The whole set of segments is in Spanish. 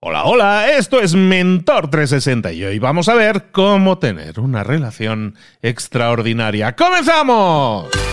Hola, hola, esto es Mentor 360 y hoy vamos a ver cómo tener una relación extraordinaria. ¡Comenzamos!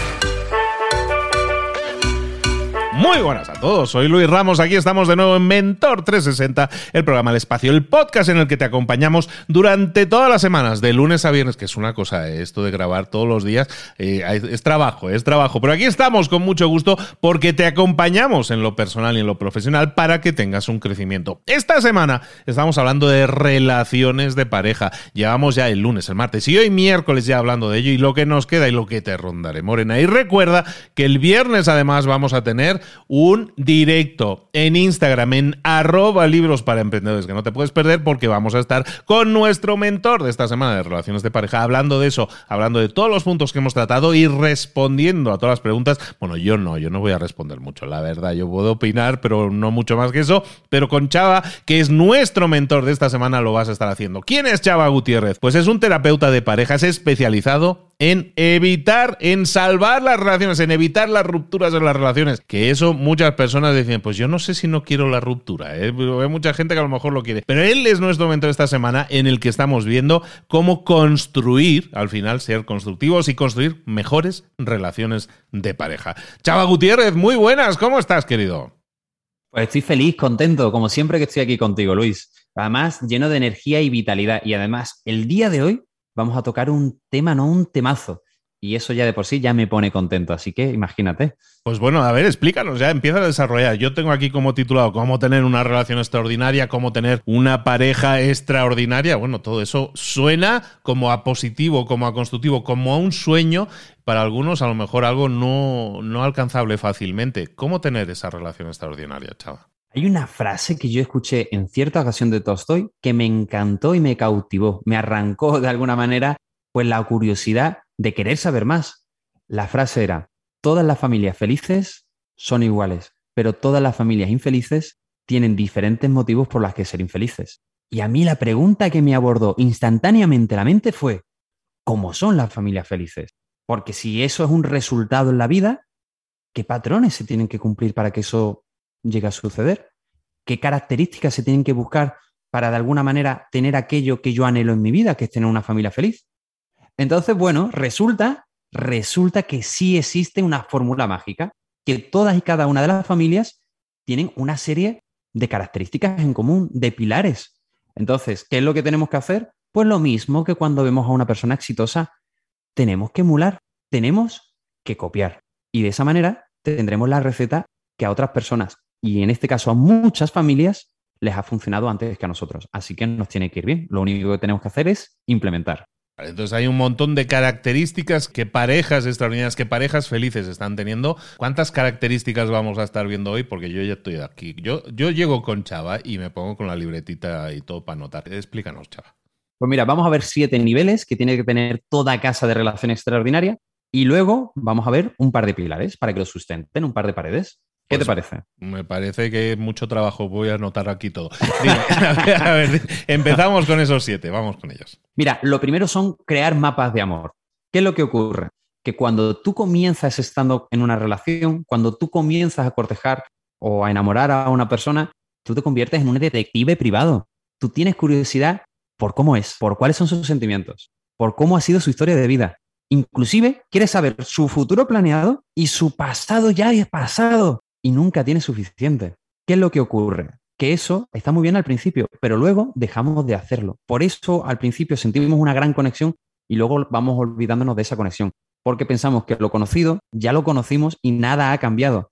Muy buenas a todos, soy Luis Ramos, aquí estamos de nuevo en Mentor 360, el programa del espacio, el podcast en el que te acompañamos durante todas las semanas, de lunes a viernes, que es una cosa, eh, esto de grabar todos los días, eh, es trabajo, es trabajo, pero aquí estamos con mucho gusto porque te acompañamos en lo personal y en lo profesional para que tengas un crecimiento. Esta semana estamos hablando de relaciones de pareja, llevamos ya el lunes, el martes y hoy miércoles ya hablando de ello y lo que nos queda y lo que te rondaré, Morena. Y recuerda que el viernes además vamos a tener un directo en Instagram, en arroba libros para emprendedores, que no te puedes perder porque vamos a estar con nuestro mentor de esta semana de relaciones de pareja, hablando de eso, hablando de todos los puntos que hemos tratado y respondiendo a todas las preguntas. Bueno, yo no, yo no voy a responder mucho, la verdad, yo puedo opinar, pero no mucho más que eso, pero con Chava, que es nuestro mentor de esta semana, lo vas a estar haciendo. ¿Quién es Chava Gutiérrez? Pues es un terapeuta de parejas especializado en evitar, en salvar las relaciones, en evitar las rupturas de las relaciones. Que eso muchas personas dicen, pues yo no sé si no quiero la ruptura. ¿eh? Hay mucha gente que a lo mejor lo quiere. Pero él es nuestro momento de esta semana en el que estamos viendo cómo construir, al final, ser constructivos y construir mejores relaciones de pareja. Chava Gutiérrez, muy buenas. ¿Cómo estás, querido? Pues estoy feliz, contento, como siempre que estoy aquí contigo, Luis. Además, lleno de energía y vitalidad. Y además, el día de hoy vamos a tocar un tema, no un temazo. Y eso ya de por sí ya me pone contento, así que imagínate. Pues bueno, a ver, explícanos, ya empieza a desarrollar. Yo tengo aquí como titulado cómo tener una relación extraordinaria, cómo tener una pareja extraordinaria. Bueno, todo eso suena como a positivo, como a constructivo, como a un sueño. Para algunos, a lo mejor algo no, no alcanzable fácilmente. ¿Cómo tener esa relación extraordinaria, chava? Hay una frase que yo escuché en cierta ocasión de Tolstoy que me encantó y me cautivó, me arrancó de alguna manera pues la curiosidad de querer saber más. La frase era, todas las familias felices son iguales, pero todas las familias infelices tienen diferentes motivos por los que ser infelices. Y a mí la pregunta que me abordó instantáneamente la mente fue, ¿cómo son las familias felices? Porque si eso es un resultado en la vida, ¿qué patrones se tienen que cumplir para que eso llega a suceder? ¿Qué características se tienen que buscar para de alguna manera tener aquello que yo anhelo en mi vida, que es tener una familia feliz? Entonces, bueno, resulta, resulta que sí existe una fórmula mágica, que todas y cada una de las familias tienen una serie de características en común, de pilares. Entonces, ¿qué es lo que tenemos que hacer? Pues lo mismo que cuando vemos a una persona exitosa, tenemos que emular, tenemos que copiar. Y de esa manera tendremos la receta que a otras personas y en este caso a muchas familias les ha funcionado antes que a nosotros. Así que nos tiene que ir bien. Lo único que tenemos que hacer es implementar. Entonces hay un montón de características que parejas extraordinarias, que parejas felices están teniendo. ¿Cuántas características vamos a estar viendo hoy? Porque yo ya estoy aquí. Yo, yo llego con Chava y me pongo con la libretita y todo para anotar. Explícanos, Chava. Pues mira, vamos a ver siete niveles que tiene que tener toda casa de relación extraordinaria y luego vamos a ver un par de pilares para que lo sustenten, un par de paredes. ¿Qué te pues, parece? Me parece que mucho trabajo. Voy a anotar aquí todo. a, ver, empezamos con esos siete. Vamos con ellos. Mira, lo primero son crear mapas de amor. ¿Qué es lo que ocurre? Que cuando tú comienzas estando en una relación, cuando tú comienzas a cortejar o a enamorar a una persona, tú te conviertes en un detective privado. Tú tienes curiosidad por cómo es, por cuáles son sus sentimientos, por cómo ha sido su historia de vida. Inclusive quieres saber su futuro planeado y su pasado ya es pasado y nunca tiene suficiente. ¿Qué es lo que ocurre? Que eso está muy bien al principio, pero luego dejamos de hacerlo. Por eso al principio sentimos una gran conexión y luego vamos olvidándonos de esa conexión, porque pensamos que lo conocido ya lo conocimos y nada ha cambiado.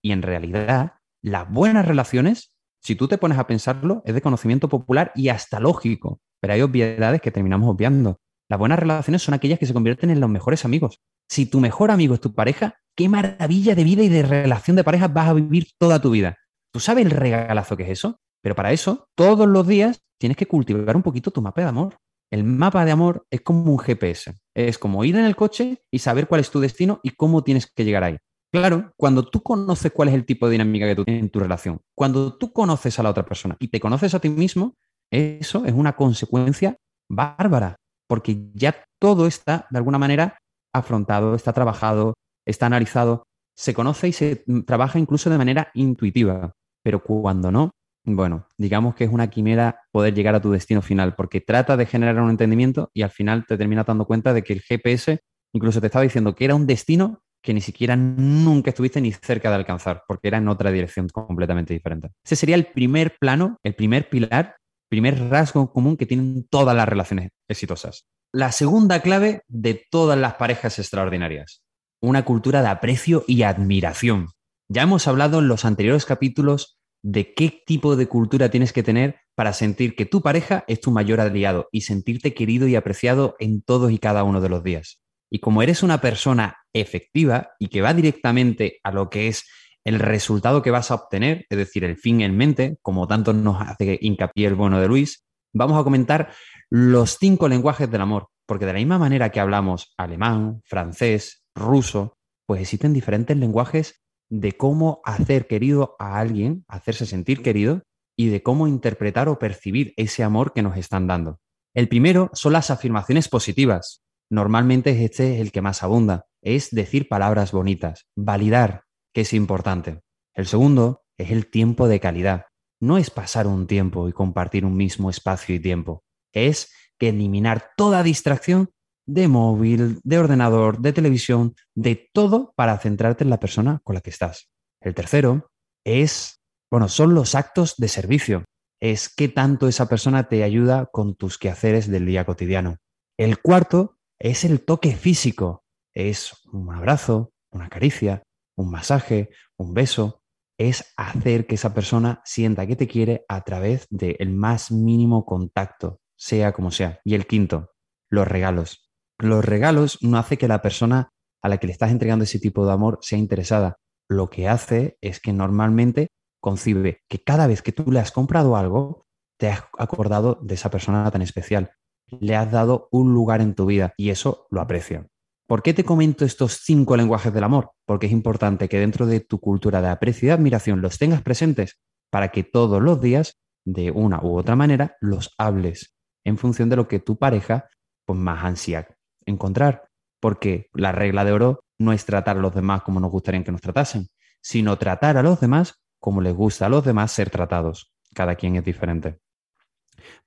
Y en realidad, las buenas relaciones, si tú te pones a pensarlo, es de conocimiento popular y hasta lógico, pero hay obviedades que terminamos obviando. Las buenas relaciones son aquellas que se convierten en los mejores amigos. Si tu mejor amigo es tu pareja, qué maravilla de vida y de relación de pareja vas a vivir toda tu vida. ¿Tú sabes el regalazo que es eso? Pero para eso, todos los días tienes que cultivar un poquito tu mapa de amor. El mapa de amor es como un GPS. Es como ir en el coche y saber cuál es tu destino y cómo tienes que llegar ahí. Claro, cuando tú conoces cuál es el tipo de dinámica que tú tienes en tu relación, cuando tú conoces a la otra persona y te conoces a ti mismo, eso es una consecuencia bárbara porque ya todo está, de alguna manera, afrontado, está trabajado, está analizado, se conoce y se trabaja incluso de manera intuitiva. Pero cuando no, Bueno, digamos que es una quimera poder llegar a tu destino final, porque trata de generar un entendimiento y al final te terminas dando cuenta de que el GPS incluso te estaba diciendo que era un destino que ni siquiera nunca estuviste ni cerca de alcanzar, porque era en otra dirección completamente diferente. Ese sería el primer plano, el primer pilar, primer rasgo común que tienen todas las relaciones exitosas. La segunda clave de todas las parejas extraordinarias, una cultura de aprecio y admiración. Ya hemos hablado en los anteriores capítulos de qué tipo de cultura tienes que tener para sentir que tu pareja es tu mayor aliado y sentirte querido y apreciado en todos y cada uno de los días. Y como eres una persona efectiva y que va directamente a lo que es el resultado que vas a obtener, es decir, el fin en mente, como tanto nos hace hincapié el bueno de Luis, vamos a comentar los cinco lenguajes del amor, porque de la misma manera que hablamos alemán, francés, ruso, pues existen diferentes lenguajes de cómo hacer querido a alguien, hacerse sentir querido y de cómo interpretar o percibir ese amor que nos están dando. El primero son las afirmaciones positivas, normalmente este es el que más abunda, es decir palabras bonitas, validar, que es importante. El segundo es el tiempo de calidad. No es pasar un tiempo y compartir un mismo espacio y tiempo, es que eliminar toda distracción de móvil, de ordenador, de televisión, de todo para centrarte en la persona con la que estás. El tercero es, bueno, son los actos de servicio. Es qué tanto esa persona te ayuda con tus quehaceres del día cotidiano. El cuarto es el toque físico. Es un abrazo, una caricia, un masaje, un beso. Es hacer que esa persona sienta que te quiere a través del más mínimo contacto, sea como sea. Y el quinto, los regalos. Los regalos no hace que la persona a la que le estás entregando ese tipo de amor sea interesada. Lo que hace es que normalmente concibe que cada vez que tú le has comprado algo, te has acordado de esa persona tan especial le has dado un lugar en tu vida y eso lo aprecio. ¿Por qué te comento estos cinco lenguajes del amor? Porque es importante que dentro de tu cultura de aprecio y admiración los tengas presentes para que todos los días, de una u otra manera, los hables en función de lo que tu pareja pues, más ansía encontrar. Porque la regla de oro no es tratar a los demás como nos gustaría que nos tratasen, sino tratar a los demás como les gusta a los demás ser tratados. Cada quien es diferente.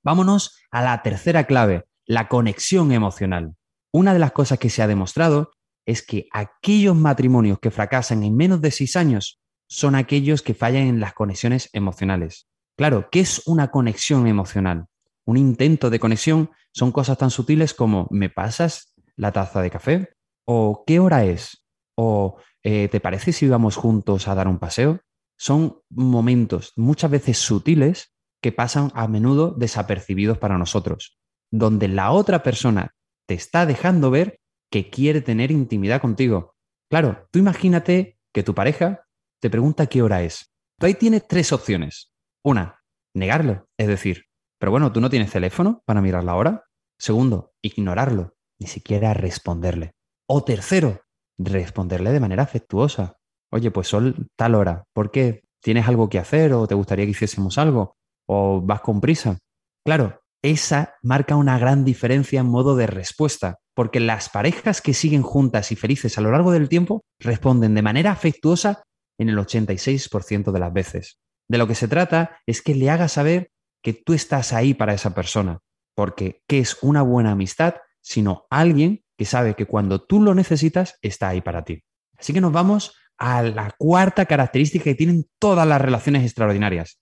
Vámonos a la tercera clave, la conexión emocional. Una de las cosas que se ha demostrado es que aquellos matrimonios que fracasan en menos de seis años son aquellos que fallan en las conexiones emocionales. Claro, ¿qué es una conexión emocional? Un intento de conexión son cosas tan sutiles como ¿me pasas la taza de café? ¿O qué hora es? ¿O eh, te parece si vamos juntos a dar un paseo? Son momentos muchas veces sutiles que pasan a menudo desapercibidos para nosotros, donde la otra persona te está dejando ver que quiere tener intimidad contigo. Claro, tú imagínate que tu pareja te pregunta qué hora es. Tú ahí tienes tres opciones. Una, negarlo, es decir, pero bueno, tú no tienes teléfono para mirar la hora. Segundo, ignorarlo, ni siquiera responderle. O tercero, responderle de manera afectuosa. Oye, pues son tal hora, ¿por qué? ¿Tienes algo que hacer o te gustaría que hiciésemos algo? o vas con prisa. Claro, esa marca una gran diferencia en modo de respuesta, porque las parejas que siguen juntas y felices a lo largo del tiempo responden de manera afectuosa en el 86% de las veces. De lo que se trata es que le hagas saber que tú estás ahí para esa persona, porque ¿qué es una buena amistad? Sino alguien que sabe que cuando tú lo necesitas está ahí para ti. Así que nos vamos a la cuarta característica que tienen todas las relaciones extraordinarias,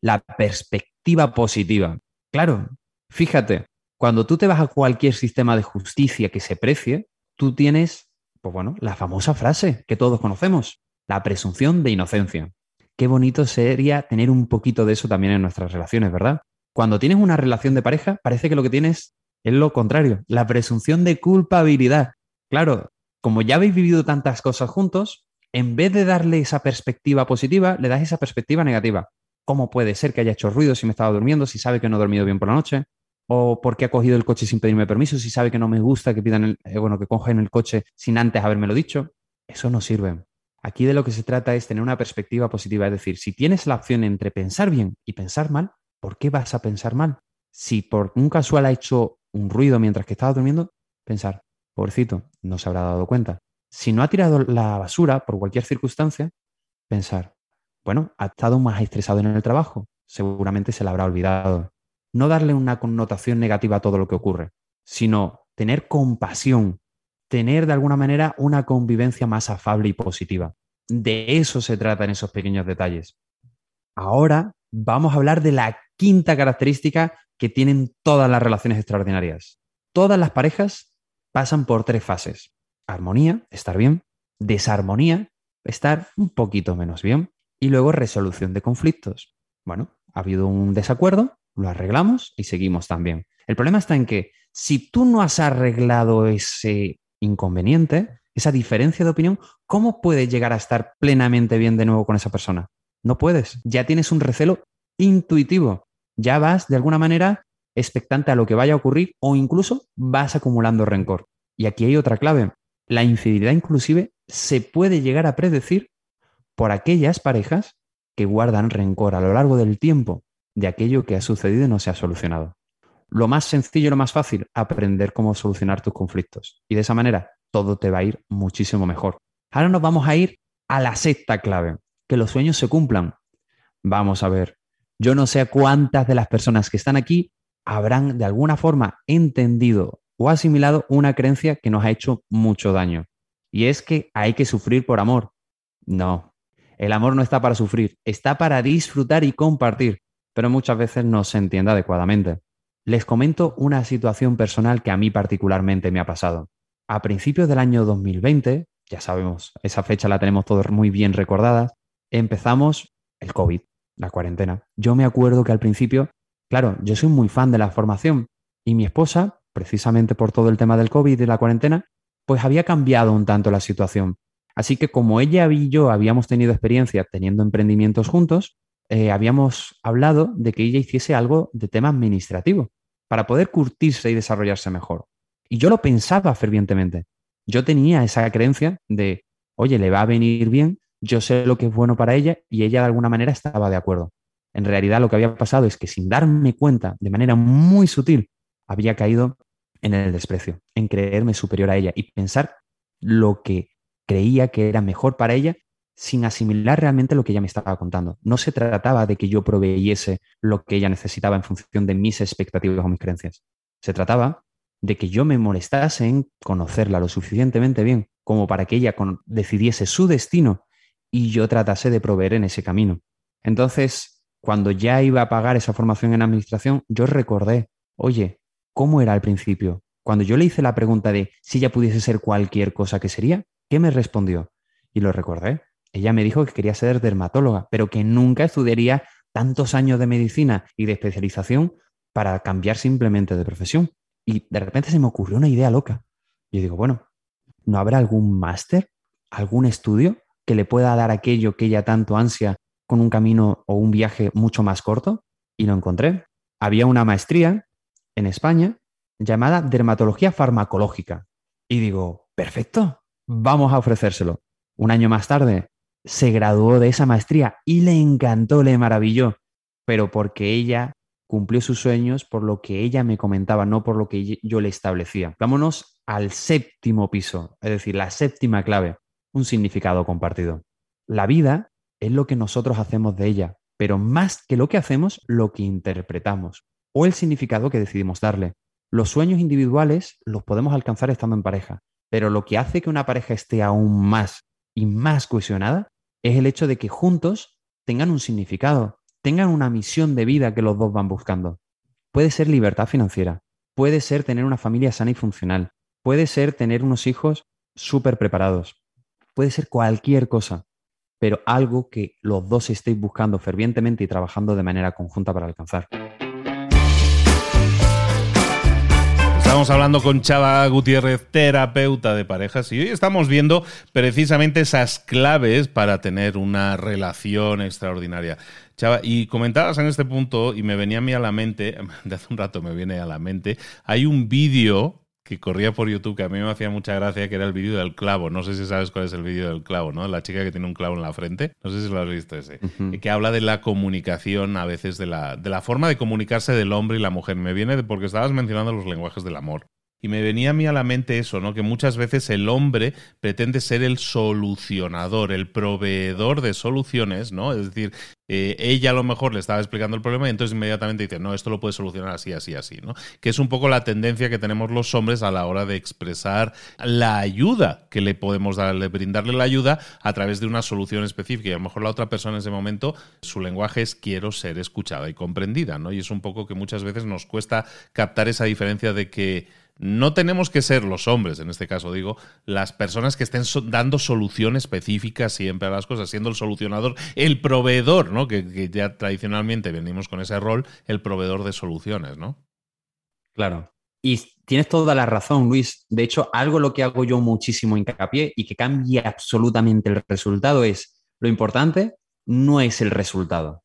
la perspectiva positiva. Claro, fíjate, cuando tú te vas a cualquier sistema de justicia que se precie, tú tienes, pues bueno, la famosa frase que todos conocemos, la presunción de inocencia. Qué bonito sería tener un poquito de eso también en nuestras relaciones, ¿verdad? Cuando tienes una relación de pareja, parece que lo que tienes es lo contrario, la presunción de culpabilidad. Claro, como ya habéis vivido tantas cosas juntos, en vez de darle esa perspectiva positiva, le das esa perspectiva negativa. ¿Cómo puede ser que haya hecho ruido si me estaba durmiendo, si sabe que no he dormido bien por la noche? ¿O por qué ha cogido el coche sin pedirme permiso, si sabe que no me gusta que pidan el, eh, bueno, que cogen el coche sin antes habérmelo dicho? Eso no sirve. Aquí de lo que se trata es tener una perspectiva positiva, es decir, si tienes la opción entre pensar bien y pensar mal, ¿por qué vas a pensar mal? Si por un casual ha hecho un ruido mientras que estaba durmiendo, pensar, pobrecito, no se habrá dado cuenta. Si no ha tirado la basura por cualquier circunstancia, pensar, bueno, ha estado más estresado en el trabajo. seguramente se le habrá olvidado. No darle una connotación negativa a todo lo que ocurre, sino tener compasión, tener de alguna manera una convivencia más afable y positiva. De eso se trata en esos pequeños detalles. Ahora vamos a hablar de la quinta característica que tienen todas las relaciones extraordinarias. Todas las parejas pasan por tres fases. Armonía, estar bien. Desarmonía, estar un poquito menos bien. Y luego resolución de conflictos. Bueno, ha habido un desacuerdo, lo arreglamos y seguimos también. El problema está en que si tú no has arreglado ese inconveniente, esa diferencia de opinión, ¿cómo puedes llegar a estar plenamente bien de nuevo con esa persona? No puedes. Ya tienes un recelo intuitivo. Ya vas de alguna manera expectante a lo que vaya a ocurrir o incluso vas acumulando rencor. Y aquí hay otra clave. La infidelidad inclusive se puede llegar a predecir por aquellas parejas que guardan rencor a lo largo del tiempo de aquello que ha sucedido y no se ha solucionado. Lo más sencillo y lo más fácil, aprender cómo solucionar tus conflictos. Y de esa manera todo te va a ir muchísimo mejor. Ahora nos vamos a ir a la sexta clave, que los sueños se cumplan. Vamos a ver, yo no sé cuántas de las personas que están aquí habrán de alguna forma entendido o asimilado una creencia que nos ha hecho mucho daño. Y es que hay que sufrir por amor. No, el amor no está para sufrir, está para disfrutar y compartir, pero muchas veces no se entiende adecuadamente. Les comento una situación personal que a mí particularmente me ha pasado. A principios del año 2020, ya sabemos, esa fecha la tenemos todos muy bien recordada, empezamos el COVID, la cuarentena. Yo me acuerdo que al principio, claro, yo soy muy fan de la formación y mi esposa, precisamente por todo el tema del COVID y la cuarentena, pues había cambiado un tanto la situación. Así que como ella y yo habíamos tenido experiencia teniendo emprendimientos juntos, eh, habíamos hablado de que ella hiciese algo de tema administrativo para poder curtirse y desarrollarse mejor. Y yo lo pensaba fervientemente. Yo tenía esa creencia de, oye, le va a venir bien yo sé lo que es bueno para ella y ella de alguna manera estaba de acuerdo. En realidad lo que había pasado es que sin darme cuenta, de manera muy sutil, había caído en el desprecio, en creerme superior a ella y pensar lo que creía que era mejor para ella sin asimilar realmente lo que ella me estaba contando. No se trataba de que yo proveyese lo que ella necesitaba en función de mis expectativas o mis creencias. Se trataba de que yo me molestase en conocerla lo suficientemente bien como para que ella decidiese su destino y yo tratase de proveer en ese camino. Entonces, cuando ya iba a pagar esa formación en administración, yo recordé, oye, ¿cómo era al principio? Cuando yo le hice la pregunta de si ella pudiese ser cualquier cosa que sería, ¿qué me respondió? Y lo recordé. Ella me dijo que quería ser dermatóloga, pero que nunca estudiaría tantos años de medicina y de especialización para cambiar simplemente de profesión. Y de repente se me ocurrió una idea loca. Yo digo, bueno, ¿no habrá algún máster, algún estudio que le pueda dar aquello que ella tanto ansia con un camino o un viaje mucho más corto? Y lo encontré. Había una maestría en España llamada dermatología farmacológica. Y digo, perfecto, vamos a ofrecérselo. Un año más tarde se graduó de esa maestría y le encantó, le maravilló, pero porque ella cumplió sus sueños por lo que ella me comentaba, no por lo que yo le establecía. Vámonos al séptimo piso, es decir, la séptima clave un significado compartido. La vida es lo que nosotros hacemos de ella, pero más que lo que hacemos, lo que interpretamos o el significado que decidimos darle. Los sueños individuales los podemos alcanzar estando en pareja, pero lo que hace que una pareja esté aún más y más cohesionada es el hecho de que juntos tengan un significado, tengan una misión de vida que los dos van buscando. Puede ser libertad financiera, puede ser tener una familia sana y funcional, puede ser tener unos hijos súper preparados, puede ser cualquier cosa, pero algo que los dos estéis buscando fervientemente y trabajando de manera conjunta para alcanzar. Estamos hablando con Chava Gutiérrez, terapeuta de parejas, y hoy estamos viendo precisamente esas claves para tener una relación extraordinaria. Chava, y comentabas en este punto, y me venía a mí a la mente, de hace un rato me viene a la mente, hay un vídeo que corría por YouTube, que a mí me hacía mucha gracia, que era el vídeo del clavo. No sé si sabes cuál es el vídeo del clavo, ¿no? La chica que tiene un clavo en la frente. No sé si lo has visto ese. Que habla de la comunicación, a veces de la, de la forma de comunicarse del hombre y la mujer. Me viene porque estabas mencionando los lenguajes del amor. Y me venía a mí a la mente eso, ¿no? Que muchas veces el hombre pretende ser el solucionador, el proveedor de soluciones, ¿no? Es decir, eh, ella a lo mejor le estaba explicando el problema y entonces inmediatamente dice, no, esto lo puede solucionar así, así, así, ¿no? Que es un poco la tendencia que tenemos los hombres a la hora de expresar la ayuda que le podemos darle, brindarle la ayuda a través de una solución específica. Y a lo mejor la otra persona en ese momento, su lenguaje es quiero ser escuchada y comprendida, ¿no? Y es un poco que muchas veces nos cuesta captar esa diferencia de que no tenemos que ser los hombres, en este caso digo, las personas que estén dando solución específica siempre a las cosas, siendo el solucionador, el proveedor, ¿no? Que, ya tradicionalmente venimos con ese rol, el proveedor de soluciones, ¿no? Claro. Y tienes toda la razón, Luis. De hecho, algo lo que hago yo muchísimo hincapié y que cambia absolutamente el resultado es, lo importante no es el resultado.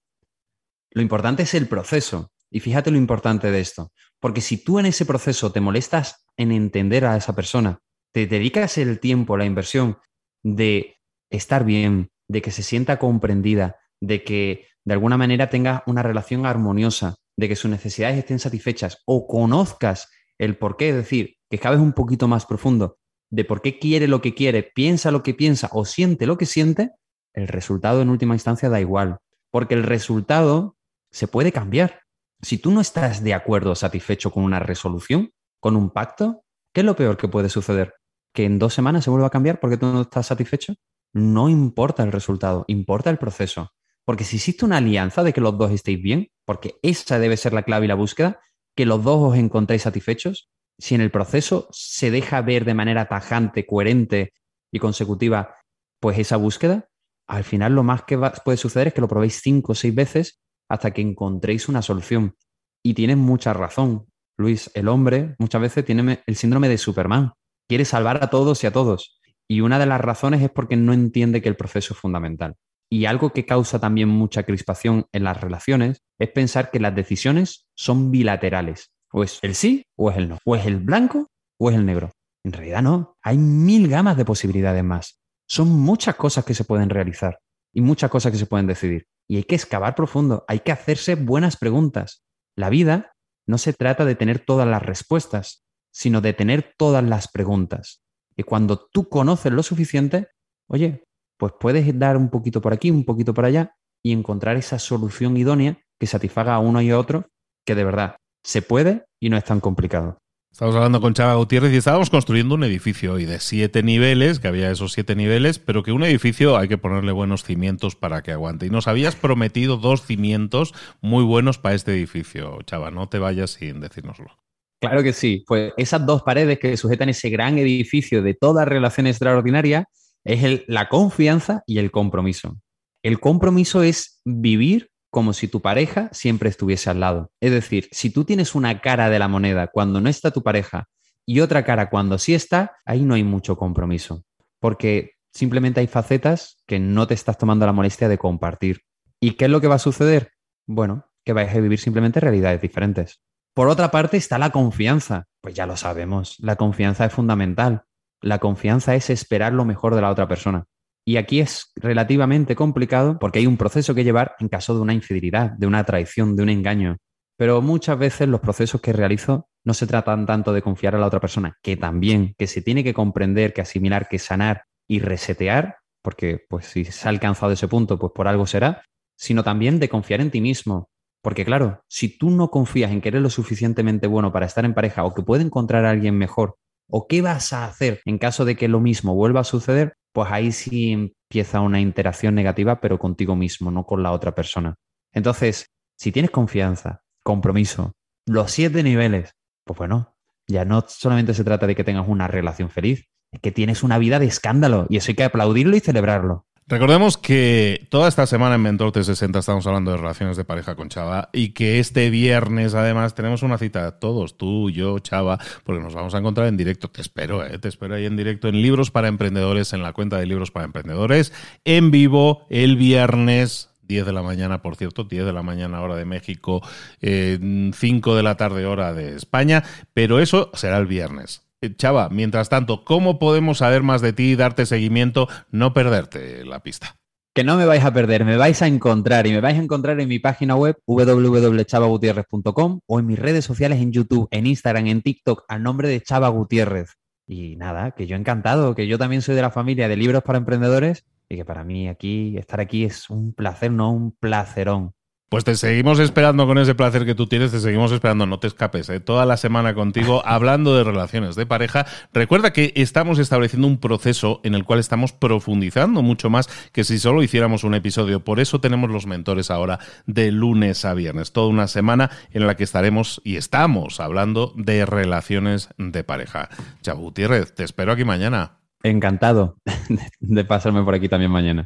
Lo importante es el proceso. Y fíjate lo importante de esto. Porque si tú en ese proceso te molestas en entender a esa persona, te dedicas el tiempo, la inversión de estar bien, de que se sienta comprendida, de que de alguna manera tenga una relación armoniosa, de que sus necesidades estén satisfechas o conozcas el por qué, es decir, que cabes un poquito más profundo de por qué quiere lo que quiere, piensa lo que piensa o siente lo que siente, el resultado en última instancia da igual, porque el resultado se puede cambiar. Si tú no estás de acuerdo o satisfecho con una resolución, con un pacto, ¿qué es lo peor que puede suceder? ¿Que en dos semanas se vuelva a cambiar porque tú no estás satisfecho? No importa el resultado, importa el proceso. Porque si existe una alianza de que los dos estéis bien, porque esa debe ser la clave y la búsqueda, que los dos os encontréis satisfechos, si en el proceso se deja ver de manera tajante, coherente y consecutiva, pues esa búsqueda, al final lo más que puede suceder es que lo probéis cinco o seis veces hasta que encontréis una solución. Y tienes mucha razón, Luis. El hombre muchas veces tiene el síndrome de Superman. Quiere salvar a todos y a todos. Y una de las razones es porque no entiende que el proceso es fundamental. Y algo que causa también mucha crispación en las relaciones es pensar que las decisiones son bilaterales. O es el sí o es el no. O es el blanco o es el negro. En realidad no. Hay mil gamas de posibilidades más. Son muchas cosas que se pueden realizar y muchas cosas que se pueden decidir. Y hay que excavar profundo, hay que hacerse buenas preguntas. La vida no se trata de tener todas las respuestas, sino de tener todas las preguntas. Y cuando tú conoces lo suficiente, oye, pues puedes dar un poquito por aquí, un poquito por allá y encontrar esa solución idónea que satisfaga a uno y a otro, que de verdad se puede y no es tan complicado. Estamos hablando con Chava Gutiérrez y estábamos construyendo un edificio hoy de siete niveles, que había esos siete niveles, pero que un edificio hay que ponerle buenos cimientos para que aguante. Y nos habías prometido dos cimientos muy buenos para este edificio, Chava, no te vayas sin decírnoslo. Claro que sí, pues esas dos paredes que sujetan ese gran edificio de toda relación extraordinaria es la confianza y el compromiso. El compromiso es vivir como si tu pareja siempre estuviese al lado. Es decir, si tú tienes una cara de la moneda cuando no está tu pareja y otra cara cuando sí está, ahí no hay mucho compromiso, porque simplemente hay facetas que no te estás tomando la molestia de compartir. ¿Y qué es lo que va a suceder? Bueno, que vais a vivir simplemente realidades diferentes. Por otra parte está la confianza. Pues ya lo sabemos, la confianza es fundamental. La confianza es esperar lo mejor de la otra persona. Y aquí es relativamente complicado porque hay un proceso que llevar en caso de una infidelidad, de una traición, de un engaño. Pero muchas veces los procesos que realizo no se tratan tanto de confiar a la otra persona, que también, que se tiene que comprender, que asimilar, que sanar y resetear, porque pues si se ha alcanzado ese punto, pues por algo será, sino también de confiar en ti mismo. Porque claro, si tú no confías en que eres lo suficientemente bueno para estar en pareja o que puede encontrar a alguien mejor, o qué vas a hacer en caso de que lo mismo vuelva a suceder, pues ahí sí empieza una interacción negativa, pero contigo mismo, no con la otra persona. Entonces, si tienes confianza, compromiso, los siete niveles, pues bueno, ya no solamente se trata de que tengas una relación feliz, es que tienes una vida de escándalo y eso hay que aplaudirlo y celebrarlo. Recordemos que toda esta semana en Mentor 360 estamos hablando de relaciones de pareja con Chava y que este viernes además tenemos una cita todos, tú, yo, Chava, porque nos vamos a encontrar en directo. Te espero, ¿eh? te espero ahí en directo en Libros para Emprendedores, en la cuenta de Libros para Emprendedores, en vivo el viernes 10 de la mañana, por cierto, 10 de la mañana hora de México, 5 de la tarde hora de España, pero eso será el viernes. Eh, Chava, mientras tanto, ¿cómo podemos saber más de ti, darte seguimiento, no perderte la pista? que no me vais a perder, me vais a encontrar y me vais a encontrar en mi página web www.chavagutierrez.com o en mis redes sociales en YouTube, en Instagram, en TikTok, al nombre de Chava Gutiérrez. Y nada, que yo encantado, que yo también soy de la familia de libros para emprendedores y que para mí aquí, estar aquí es un placer, no un placerón. Pues te seguimos esperando con ese placer que tú tienes, te seguimos esperando, no te escapes, ¿eh? toda la semana contigo hablando de relaciones de pareja. Recuerda que estamos estableciendo un proceso en el cual estamos profundizando mucho más que si solo hiciéramos un episodio. Por eso tenemos los mentores ahora de lunes a viernes, toda una semana en la que estaremos y estamos hablando de relaciones de pareja. Chao Gutiérrez, te espero aquí mañana. Encantado de pasarme por aquí también mañana.